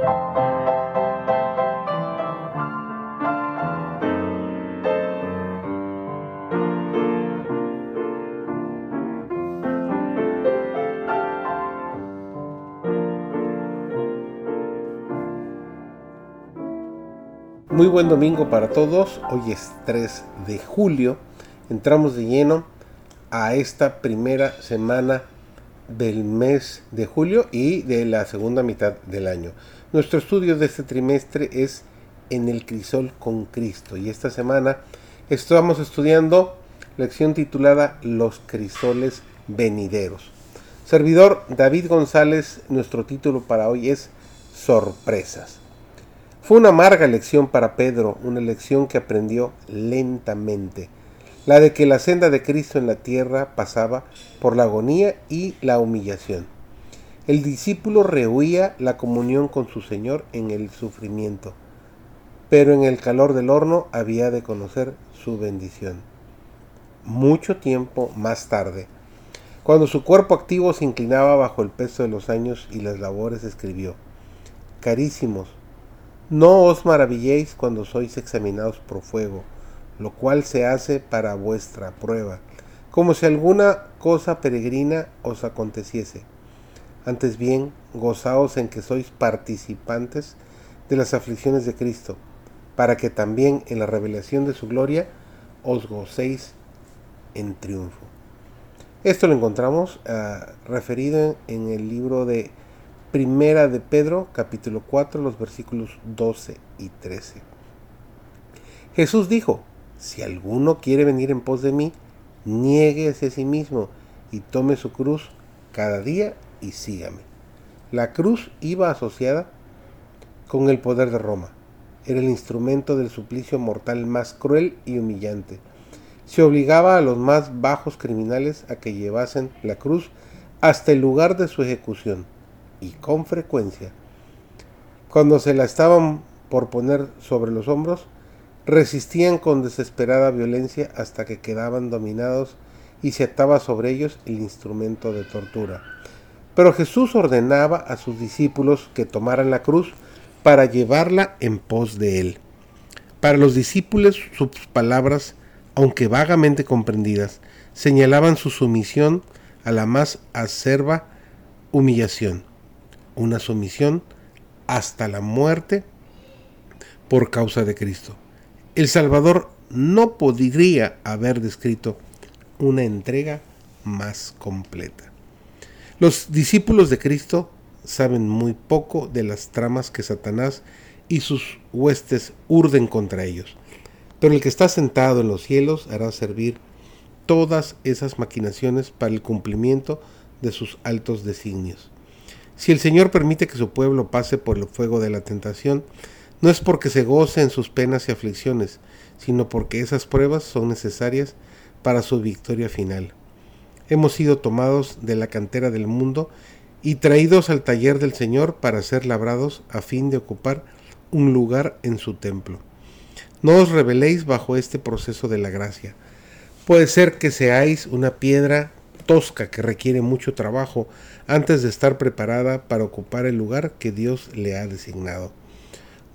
Muy buen domingo para todos. Hoy es 3 de julio. Entramos de lleno a esta primera semana del mes de julio y de la segunda mitad del año. Nuestro estudio de este trimestre es en el crisol con Cristo y esta semana estamos estudiando lección titulada Los crisoles venideros. Servidor David González, nuestro título para hoy es Sorpresas. Fue una amarga lección para Pedro, una lección que aprendió lentamente, la de que la senda de Cristo en la tierra pasaba por la agonía y la humillación. El discípulo rehuía la comunión con su Señor en el sufrimiento, pero en el calor del horno había de conocer su bendición. Mucho tiempo más tarde, cuando su cuerpo activo se inclinaba bajo el peso de los años y las labores, escribió, Carísimos, no os maravilléis cuando sois examinados por fuego, lo cual se hace para vuestra prueba, como si alguna cosa peregrina os aconteciese. Antes bien, gozaos en que sois participantes de las aflicciones de Cristo, para que también en la revelación de su gloria os gocéis en triunfo. Esto lo encontramos uh, referido en el libro de Primera de Pedro, capítulo 4, los versículos 12 y 13. Jesús dijo, si alguno quiere venir en pos de mí, niéguese a sí mismo y tome su cruz cada día y sígame. La cruz iba asociada con el poder de Roma. Era el instrumento del suplicio mortal más cruel y humillante. Se obligaba a los más bajos criminales a que llevasen la cruz hasta el lugar de su ejecución y con frecuencia, cuando se la estaban por poner sobre los hombros, resistían con desesperada violencia hasta que quedaban dominados y se ataba sobre ellos el instrumento de tortura. Pero Jesús ordenaba a sus discípulos que tomaran la cruz para llevarla en pos de él. Para los discípulos sus palabras, aunque vagamente comprendidas, señalaban su sumisión a la más acerba humillación una sumisión hasta la muerte por causa de Cristo. El Salvador no podría haber descrito una entrega más completa. Los discípulos de Cristo saben muy poco de las tramas que Satanás y sus huestes urden contra ellos, pero el que está sentado en los cielos hará servir todas esas maquinaciones para el cumplimiento de sus altos designios. Si el Señor permite que su pueblo pase por el fuego de la tentación, no es porque se goce en sus penas y aflicciones, sino porque esas pruebas son necesarias para su victoria final. Hemos sido tomados de la cantera del mundo y traídos al taller del Señor para ser labrados a fin de ocupar un lugar en su templo. No os rebeléis bajo este proceso de la gracia. Puede ser que seáis una piedra tosca que requiere mucho trabajo antes de estar preparada para ocupar el lugar que Dios le ha designado.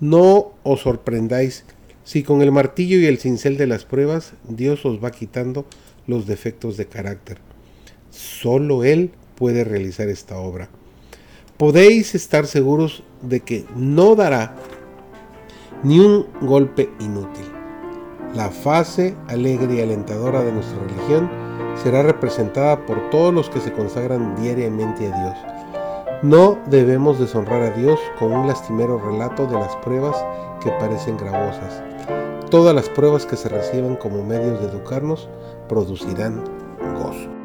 No os sorprendáis si con el martillo y el cincel de las pruebas Dios os va quitando los defectos de carácter. Solo Él puede realizar esta obra. Podéis estar seguros de que no dará ni un golpe inútil. La fase alegre y alentadora de nuestra religión será representada por todos los que se consagran diariamente a Dios. No debemos deshonrar a Dios con un lastimero relato de las pruebas que parecen gravosas. Todas las pruebas que se reciban como medios de educarnos producirán gozo.